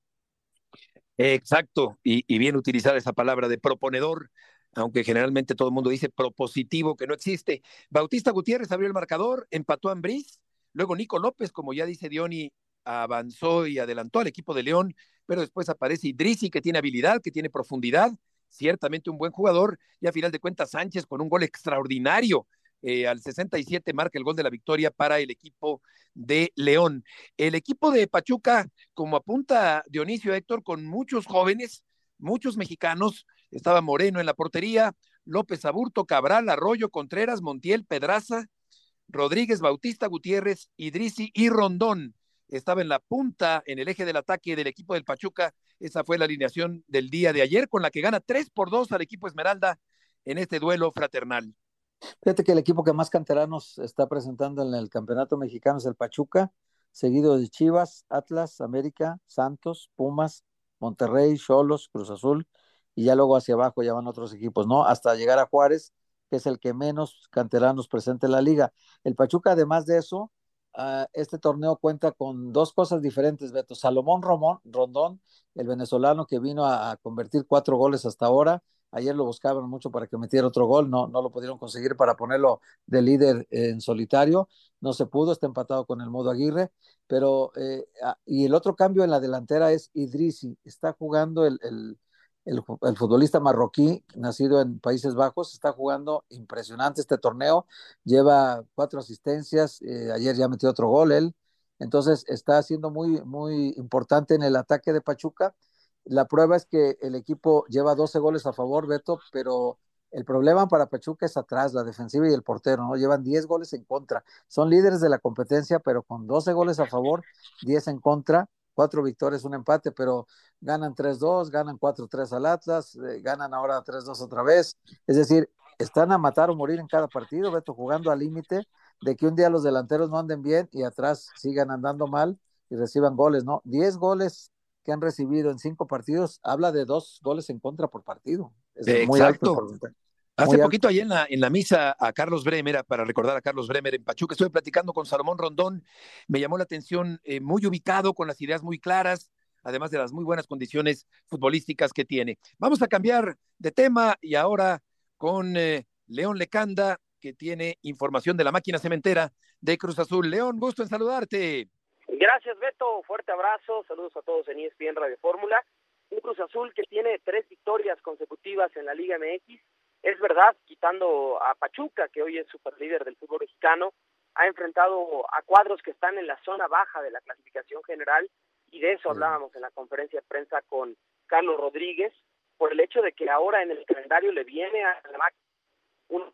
Exacto, y, bien utilizada esa palabra de proponedor, aunque generalmente todo el mundo dice propositivo, que no existe. Bautista Gutiérrez abrió el marcador, empató a Ambriz, luego Nico López, como ya dice Diony, avanzó y adelantó al equipo de León, pero después aparece Idrisi, que tiene habilidad, que tiene profundidad, ciertamente un buen jugador, y a final de cuentas Sánchez con un gol extraordinario eh, al 67 marca el gol de la victoria para el equipo de León. El equipo de Pachuca, como apunta Dionisio Héctor, con muchos jóvenes, muchos mexicanos, estaba Moreno en la portería, López Aburto, Cabral, Arroyo, Contreras, Montiel, Pedraza, Rodríguez, Bautista, Gutiérrez, Idrisi y Rondón. Estaba en la punta, en el eje del ataque del equipo del Pachuca. Esa fue la alineación del día de ayer, con la que gana 3 por 2 al equipo Esmeralda en este duelo fraternal. Fíjate que el equipo que más canteranos está presentando en el campeonato mexicano es el Pachuca, seguido de Chivas, Atlas, América, Santos, Pumas, Monterrey, Cholos, Cruz Azul, y ya luego hacia abajo ya van otros equipos, ¿no? Hasta llegar a Juárez, que es el que menos canteranos presenta en la liga. El Pachuca, además de eso, uh, este torneo cuenta con dos cosas diferentes, Beto. Salomón Romón, Rondón, el venezolano que vino a, a convertir cuatro goles hasta ahora, Ayer lo buscaban mucho para que metiera otro gol, no, no lo pudieron conseguir para ponerlo de líder en solitario. No se pudo, está empatado con el modo Aguirre. Pero, eh, y el otro cambio en la delantera es Idrisi. Está jugando el, el, el, futbolista marroquí, nacido en Países Bajos, está jugando impresionante este torneo. Lleva cuatro asistencias. Eh, ayer ya metió otro gol él. Entonces está siendo muy, muy importante en el ataque de Pachuca la prueba es que el equipo lleva 12 goles a favor, Beto, pero el problema para Pachuca es atrás, la defensiva y el portero, ¿no? Llevan 10 goles en contra. Son líderes de la competencia, pero con 12 goles a favor, 10 en contra, 4 victorias, un empate, pero ganan 3-2, ganan 4-3 al Atlas, eh, ganan ahora 3-2 otra vez. Es decir, están a matar o morir en cada partido, Beto, jugando al límite de que un día los delanteros no anden bien y atrás sigan andando mal y reciban goles, ¿no? 10 goles que han recibido en cinco partidos, habla de dos goles en contra por partido. Es muy alto. Hace poquito ahí en la, en la misa a Carlos Bremer, para recordar a Carlos Bremer en Pachuca, estuve platicando con Salomón Rondón, me llamó la atención, eh, muy ubicado, con las ideas muy claras, además de las muy buenas condiciones futbolísticas que tiene. Vamos a cambiar de tema y ahora con eh, León Lecanda, que tiene información de la máquina cementera de Cruz Azul. León, gusto en saludarte. Gracias, Beto. Fuerte abrazo. Saludos a todos en ESPN Radio Fórmula. Un Cruz Azul que tiene tres victorias consecutivas en la Liga MX. Es verdad, quitando a Pachuca, que hoy es superlíder del fútbol mexicano, ha enfrentado a cuadros que están en la zona baja de la clasificación general y de eso hablábamos en la conferencia de prensa con Carlos Rodríguez, por el hecho de que ahora en el calendario le viene a la un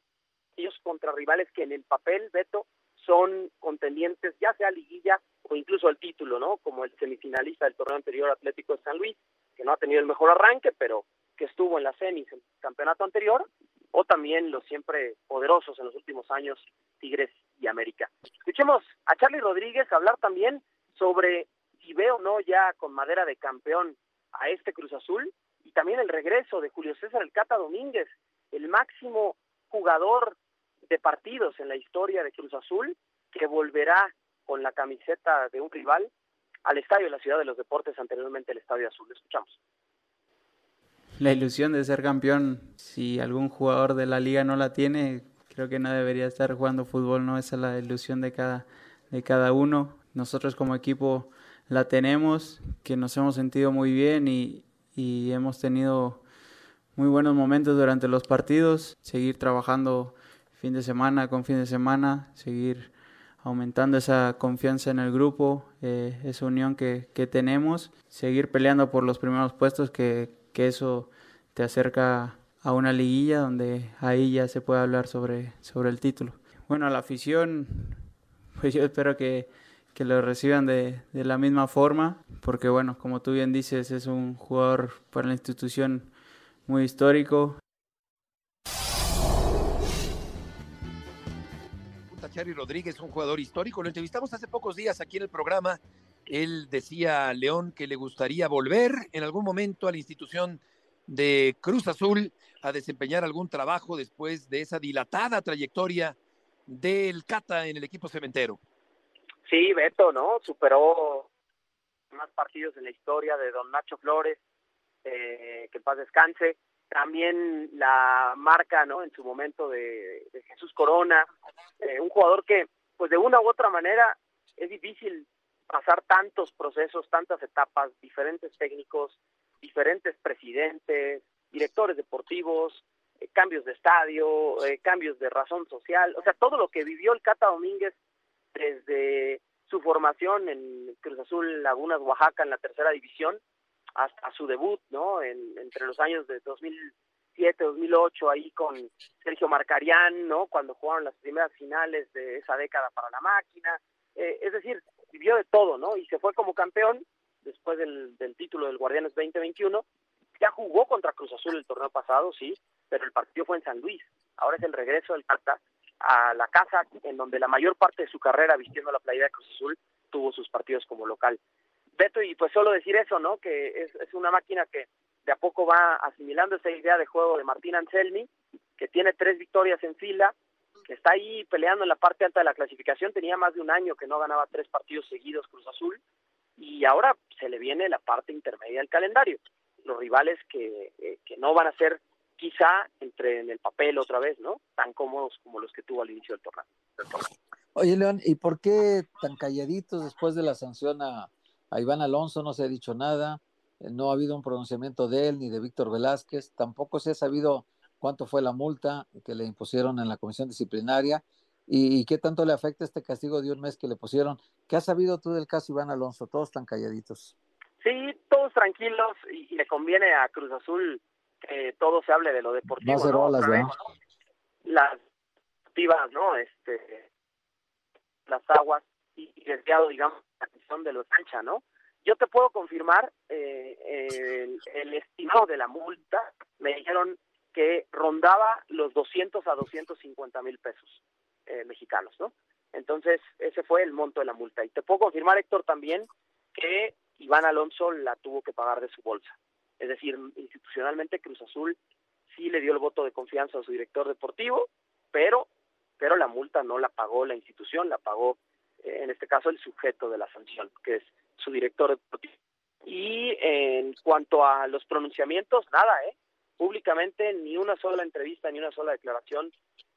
ellos contra rivales que en el papel, Beto, son contendientes, ya sea liguilla o incluso el título, ¿no? Como el semifinalista del torneo anterior Atlético de San Luis, que no ha tenido el mejor arranque, pero que estuvo en la semis el campeonato anterior, o también los siempre poderosos en los últimos años, Tigres y América. Escuchemos a Charlie Rodríguez hablar también sobre si ve o no ya con madera de campeón a este Cruz Azul y también el regreso de Julio César El Cata Domínguez, el máximo jugador de partidos en la historia de Cruz Azul, que volverá con la camiseta de un rival al estadio de la Ciudad de los Deportes, anteriormente el Estadio Azul. Escuchamos. La ilusión de ser campeón, si algún jugador de la liga no la tiene, creo que no debería estar jugando fútbol, no esa es la ilusión de cada, de cada uno. Nosotros como equipo la tenemos, que nos hemos sentido muy bien y, y hemos tenido muy buenos momentos durante los partidos, seguir trabajando fin de semana con fin de semana, seguir aumentando esa confianza en el grupo, eh, esa unión que, que, tenemos, seguir peleando por los primeros puestos, que, que, eso te acerca a una liguilla donde ahí ya se puede hablar sobre, sobre el título. Bueno, a la afición, pues yo espero que, que lo reciban de, de la misma forma, porque bueno, como tú bien dices, es un jugador para la institución muy histórico. Chari Rodríguez, un jugador histórico. Lo entrevistamos hace pocos días aquí en el programa. Él decía a León que le gustaría volver en algún momento a la institución de Cruz Azul a desempeñar algún trabajo después de esa dilatada trayectoria del Cata en el equipo cementero. Sí, Beto, ¿no? Superó más partidos en la historia de don Nacho Flores, eh, que en paz descanse también la marca, ¿no? En su momento de, Jesús Corona, eh, un jugador que, pues de una u otra manera, es difícil pasar tantos procesos, tantas etapas, diferentes técnicos, diferentes presidentes, directores deportivos, eh, cambios de estadio, eh, cambios de razón social, o sea, todo lo que vivió el Cata Domínguez desde su formación en Cruz Azul Lagunas, Oaxaca, en la tercera división, hasta su debut, ¿no? En, entre los años de 2007, 2008, ahí con Sergio Marcarián, ¿no? Cuando jugaron las primeras finales de esa década para la máquina. Eh, es decir, vivió de todo, ¿no? Y se fue como campeón después del, del título del Guardianes 2021. Ya jugó contra Cruz Azul el torneo pasado, sí, pero el partido fue en San Luis. Ahora es el regreso del Cata a la casa en donde la mayor parte de su carrera vistiendo la playera de Cruz Azul tuvo sus partidos como local. Beto, y pues solo decir eso, ¿no? Que es, es una máquina que de a poco va asimilando esa idea de juego de Martín Anselmi, que tiene tres victorias en fila, que está ahí peleando en la parte alta de la clasificación, tenía más de un año que no ganaba tres partidos seguidos Cruz Azul, y ahora se le viene la parte intermedia del calendario, los rivales que, eh, que no van a ser quizá entre en el papel otra vez, ¿no? Tan cómodos como los que tuvo al inicio del torneo. Oye, León, ¿y por qué tan calladitos después de la sanción a, a Iván Alonso no se ha dicho nada, eh, no ha habido un pronunciamiento de él ni de Víctor Velázquez, tampoco se ha sabido cuánto fue la multa que le impusieron en la comisión disciplinaria y, y, qué tanto le afecta este castigo de un mes que le pusieron. ¿Qué has sabido tú del caso Iván Alonso? Todos tan calladitos. Sí, todos tranquilos y, y le conviene a Cruz Azul que todo se hable de lo deportivo. No ¿no? olas, ¿no? Las activas, ¿no? Este, las aguas y, y desviado, digamos, de los cancha, ¿no? Yo te puedo confirmar eh, el, el, estimado de la multa, me dijeron que rondaba los 200 a 250 mil pesos eh, mexicanos, ¿no? Entonces, ese fue el monto de la multa. Y te puedo confirmar, Héctor, también que Iván Alonso la tuvo que pagar de su bolsa. Es decir, institucionalmente Cruz Azul sí le dio el voto de confianza a su director deportivo, pero, pero la multa no la pagó la institución, la pagó en este caso el sujeto de la sanción, que es su director deportivo. Y en cuanto a los pronunciamientos, nada, ¿eh? Públicamente ni una sola entrevista, ni una sola declaración,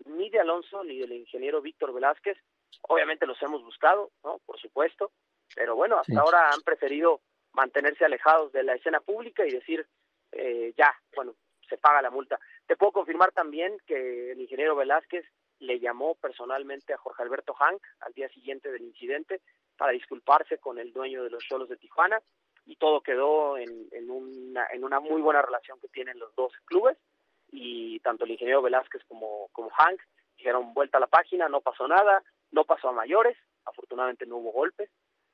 ni de Alonso, ni del ingeniero Víctor Velázquez. Obviamente los hemos buscado, ¿no? Por supuesto, pero bueno, hasta sí. ahora han preferido mantenerse alejados de la escena pública y decir, eh, ya, bueno, se paga la multa. Te puedo confirmar también que el ingeniero Velázquez le llamó personalmente a Jorge Alberto Hank al día siguiente del incidente para disculparse con el dueño de los Cholos de Tijuana y todo quedó en, en, una, en una muy buena relación que tienen los dos clubes y tanto el ingeniero Velázquez como, como Hank dijeron vuelta a la página, no pasó nada, no pasó a mayores, afortunadamente no hubo golpes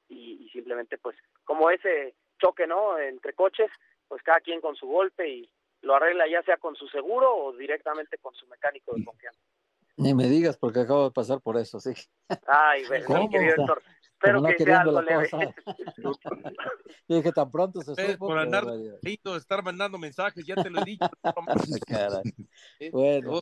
y, y simplemente pues como ese choque, ¿no? Entre coches, pues cada quien con su golpe y lo arregla ya sea con su seguro o directamente con su mecánico de confianza. Ni me digas porque acabo de pasar por eso, sí. Ay, bueno, ¿Cómo? mi querido Héctor, espero no que sea queriendo algo leve. Yo dije, tan pronto se supo. por andar estar mandando mensajes, ya te lo he dicho. Caray. Bueno,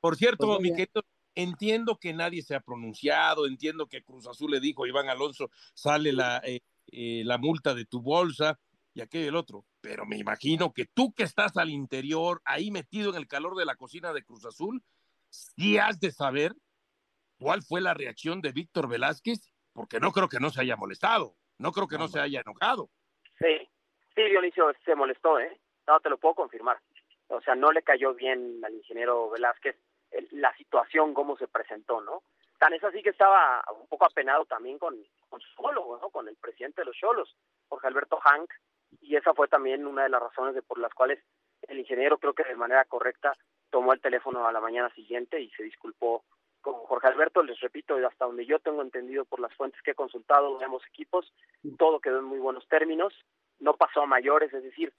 Por cierto, Pues mi querido, entiendo que nadie se ha pronunciado, entiendo que Cruz Azul le dijo a Iván Alonso, sale la, eh, eh, la multa de tu bolsa y aquello y el otro, pero me imagino que tú que estás al interior, ahí metido en el calor de la cocina de Cruz Azul, sí has de saber cuál fue la reacción de Víctor Velázquez, porque no creo que no se haya molestado, no creo que no se haya enojado. Sí, sí, Dionisio se molestó, ¿eh? No, te lo puedo confirmar. O sea, no le cayó bien al ingeniero Velázquez el- la situación, cómo se presentó, ¿no? Tan es así que estaba un poco apenado también con, con su psicólogo, ¿no? Con el presidente de los Cholos, Jorge Alberto Hank, y esa fue también una de las razones de por las cuales el ingeniero creo que de manera correcta tomó el teléfono a la mañana siguiente y se disculpó con Jorge Alberto, les repito, hasta donde yo tengo entendido por las fuentes que he consultado de ambos equipos, todo quedó en muy buenos términos, no pasó a mayores, es decir,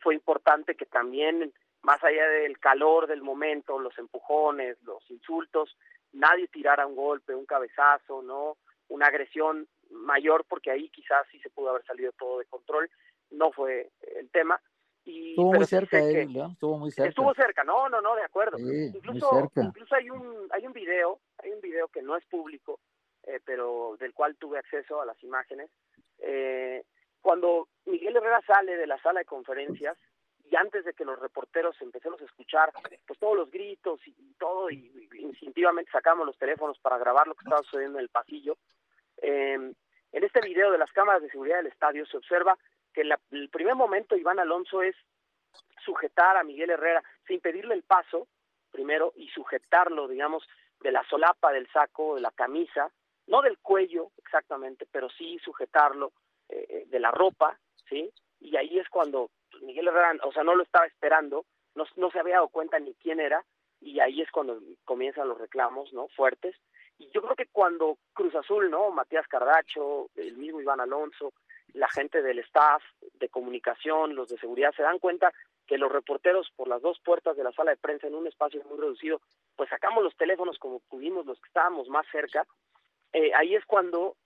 fue importante que también, más allá del calor del momento, los empujones, los insultos, nadie tirara un golpe, un cabezazo, no una agresión mayor, porque ahí quizás sí se pudo haber salido todo de control, no fue el tema. Y, estuvo muy cerca él, León, estuvo muy cerca. Estuvo cerca, no, no, no, de acuerdo. Sí, muy incluso, cerca. incluso hay un, hay un video, hay un video que no es público, eh, pero del cual tuve acceso a las imágenes. Eh, cuando Miguel Herrera sale de la sala de conferencias y antes de que los reporteros empecemos a escuchar pues todos los gritos y, y todo y, y instintivamente sacamos los teléfonos para grabar lo que estaba sucediendo en el pasillo. Eh, en este video de las cámaras de seguridad del estadio se observa que la- el primer momento Iván Alonso es sujetar a Miguel Herrera sin pedirle el paso primero y sujetarlo, digamos, de la solapa del saco, de la camisa, no del cuello exactamente, pero sí sujetarlo eh, eh, de la ropa, ¿sí? Y ahí es cuando Miguel Herrera, o sea, no lo estaba esperando, no, no se había dado cuenta ni quién era, y ahí es cuando comienzan los reclamos, ¿no? Fuertes. Y yo creo que cuando Cruz Azul, ¿no? Matías Cardacho, el mismo Iván Alonso, la gente del staff de comunicación, los de seguridad, se dan cuenta que los reporteros por las dos puertas de la sala de prensa en un espacio muy reducido, pues sacamos los teléfonos como pudimos, los que estábamos más cerca, eh, ahí es cuando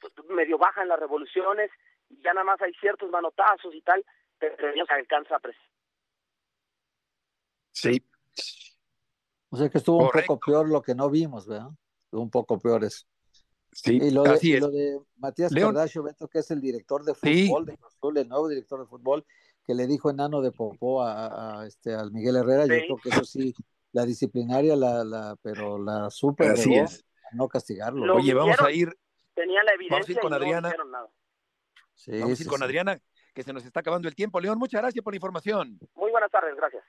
pues, medio bajan las revoluciones, y ya nada más hay ciertos manotazos y tal, pero no se alcanza a presionar. Sí. O sea que estuvo un poco peor lo que no vimos, ¿verdad? Estuvo un poco peor eso. Sí, Y lo de, así y es. lo de Matías León. Cardascio, Beto, que es el director de Sí. fútbol de Azul, el nuevo director de fútbol, que le dijo enano de popó a, a, este, al Miguel Herrera, yo creo que eso sí, la disciplinaria, la, la, pero la super Así regó es. a no castigarlo. Oye, vamos a ir, Tenían la Vamos a ir evidencia con y Adriana. no hicieron nada. Sí, vamos a sí, ir con sí. Adriana, que se nos está acabando el tiempo. León, muchas gracias por la información. Muy buenas tardes, gracias.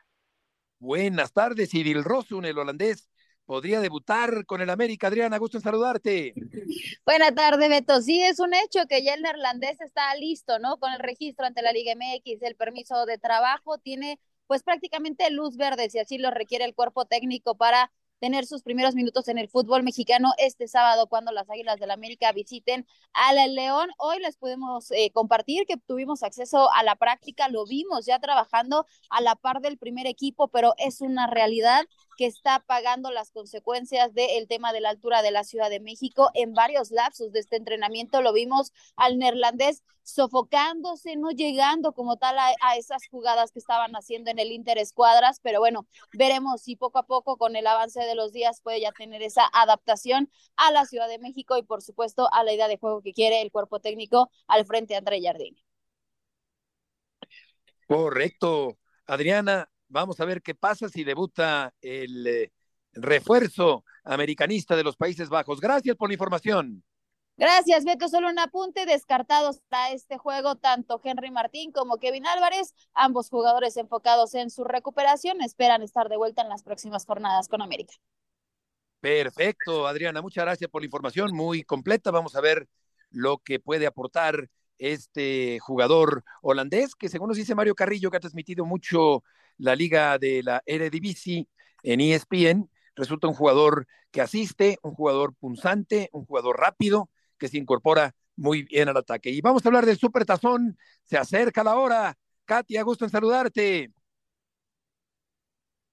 Buenas tardes, y Rosun, el holandés, podría debutar con el América. Adriana, gusto en saludarte. Buenas tardes, Beto. Sí, es un hecho que ya el neerlandés está listo, ¿no? Con el registro ante la Liga MX, el permiso de trabajo, tiene pues prácticamente luz verde, si así lo requiere el cuerpo técnico para tener sus primeros minutos en el fútbol mexicano este sábado cuando las Águilas del América visiten al León. Hoy les podemos eh, compartir que tuvimos acceso a la práctica, lo vimos ya trabajando a la par del primer equipo, pero es una realidad que está pagando las consecuencias del tema de la altura de la Ciudad de México en varios lapsos de este entrenamiento. Lo vimos al neerlandés sofocándose, no llegando como tal a, esas jugadas que estaban haciendo en el Inter Escuadras, pero bueno, veremos si poco a poco con el avance de los días puede ya tener esa adaptación a la Ciudad de México y por supuesto a la idea de juego que quiere el cuerpo técnico al frente de André Jardine. Correcto. Adriana, vamos a ver qué pasa si debuta el eh, refuerzo americanista de los Países Bajos. Gracias por la información. Gracias, Beto. Solo un apunte. Descartados para este juego tanto Henry Martín como Kevin Álvarez, ambos jugadores enfocados en su recuperación, esperan estar de vuelta en las próximas jornadas con América. Perfecto, Adriana. Muchas gracias por la información muy completa. Vamos a ver lo que puede aportar este jugador holandés, que según nos dice Mario Carrillo, que ha transmitido mucho la liga de la Eredivisie en ESPN, resulta un jugador que asiste, un jugador punzante, un jugador rápido, que se incorpora muy bien al ataque. Y vamos a hablar del Super Tazón, se acerca la hora. Katia, gusto en saludarte.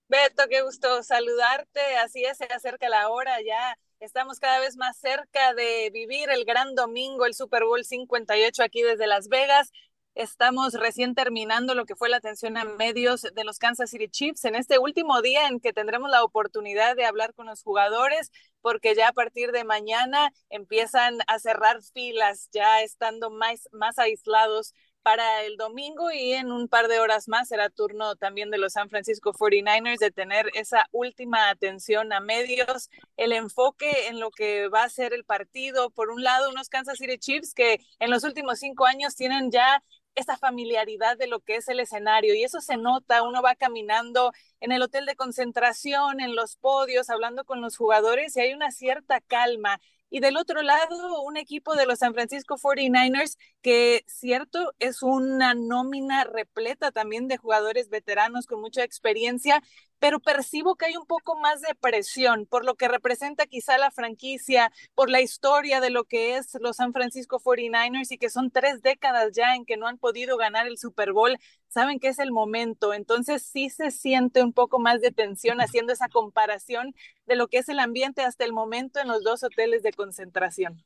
Beto, qué gusto saludarte. Así es, se acerca la hora ya. Estamos cada vez más cerca de vivir el gran domingo, el Super Bowl 58 aquí desde Las Vegas. Estamos recién terminando lo que fue la atención a medios de los Kansas City Chiefs en este último día en que tendremos la oportunidad de hablar con los jugadores, porque ya a partir de mañana empiezan a cerrar filas, ya estando más, más aislados para el domingo y en un par de horas más será turno también de los San Francisco 49ers de tener esa última atención a medios, el enfoque en lo que va a ser el partido. Por un lado, unos Kansas City Chiefs que en los últimos cinco años tienen ya esa familiaridad de lo que es el escenario y eso se nota, uno va caminando en el hotel de concentración, en los podios, hablando con los jugadores y hay una cierta calma. Y del otro lado, un equipo de los San Francisco 49ers que, cierto, es una nómina repleta también de jugadores veteranos con mucha experiencia, pero percibo que hay un poco más de presión por lo que representa quizá la franquicia, por la historia de lo que es los San Francisco 49ers y que son tres décadas ya en que no han podido ganar el Super Bowl. Saben que es el momento, entonces sí se siente un poco más de tensión haciendo esa comparación de lo que es el ambiente hasta el momento en los dos hoteles de concentración.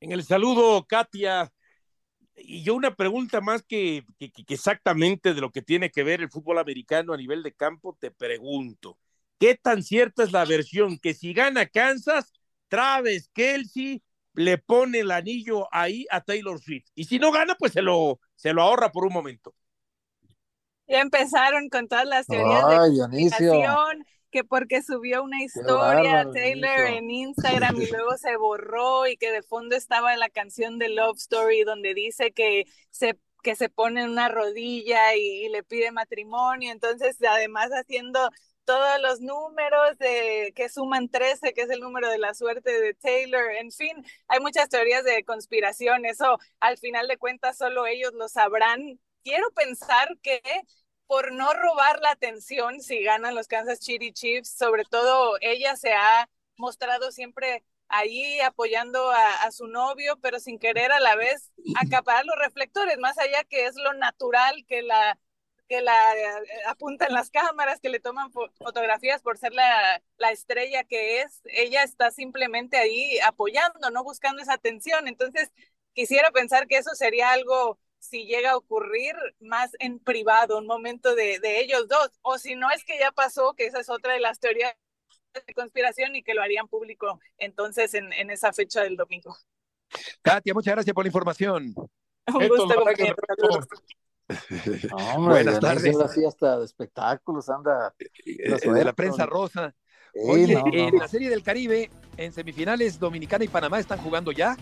En el saludo, Katia, y yo una pregunta más que, que, exactamente de lo que tiene que ver el fútbol americano a nivel de campo, te pregunto, ¿qué tan cierta es la versión que si gana Kansas, Travis Kelsey le pone el anillo ahí a Taylor Swift? Y si no gana, pues se lo, se lo ahorra por un momento. Ya empezaron con todas las teorías Ay, de que porque subió una historia Taylor en Instagram y luego se borró y que de fondo estaba la canción de Love Story donde dice que se que se pone en una rodilla y, le pide matrimonio, entonces además haciendo todos los números de que suman 13, que es el número de la suerte de Taylor, en fin, hay muchas teorías de conspiración, eso al final de cuentas solo ellos lo sabrán. Quiero pensar que por no robar la atención si ganan los Kansas City Chiefs. Sobre todo ella se ha mostrado siempre ahí apoyando a, su novio, pero sin querer a la vez acaparar los reflectores, más allá que es lo natural que la que la eh, apuntan las cámaras, que le toman fotografías por ser la, la, estrella que es, ella está simplemente ahí apoyando, no buscando esa atención. Entonces, quisiera pensar que eso sería algo si llega a ocurrir más en privado, un momento de, ellos dos, o si no es que ya pasó, que esa es otra de las teorías de conspiración y que lo harían público entonces en, esa fecha del domingo. Katia, muchas gracias por la información. Un gusto, Buenas tardes. Así hasta de espectáculos anda. Eh, de la prensa rosa. Oye, en la Serie del Caribe, en semifinales, Dominicana y Panamá están jugando ya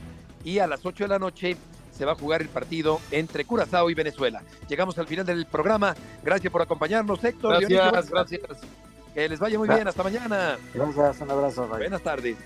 y a las 8 de la noche se va a jugar el partido entre Curazao y Venezuela. Llegamos al final del programa. Gracias por acompañarnos, Héctor. Gracias, gracias. Que les vaya muy bien. Hasta mañana. Gracias, un abrazo. Buenas tardes.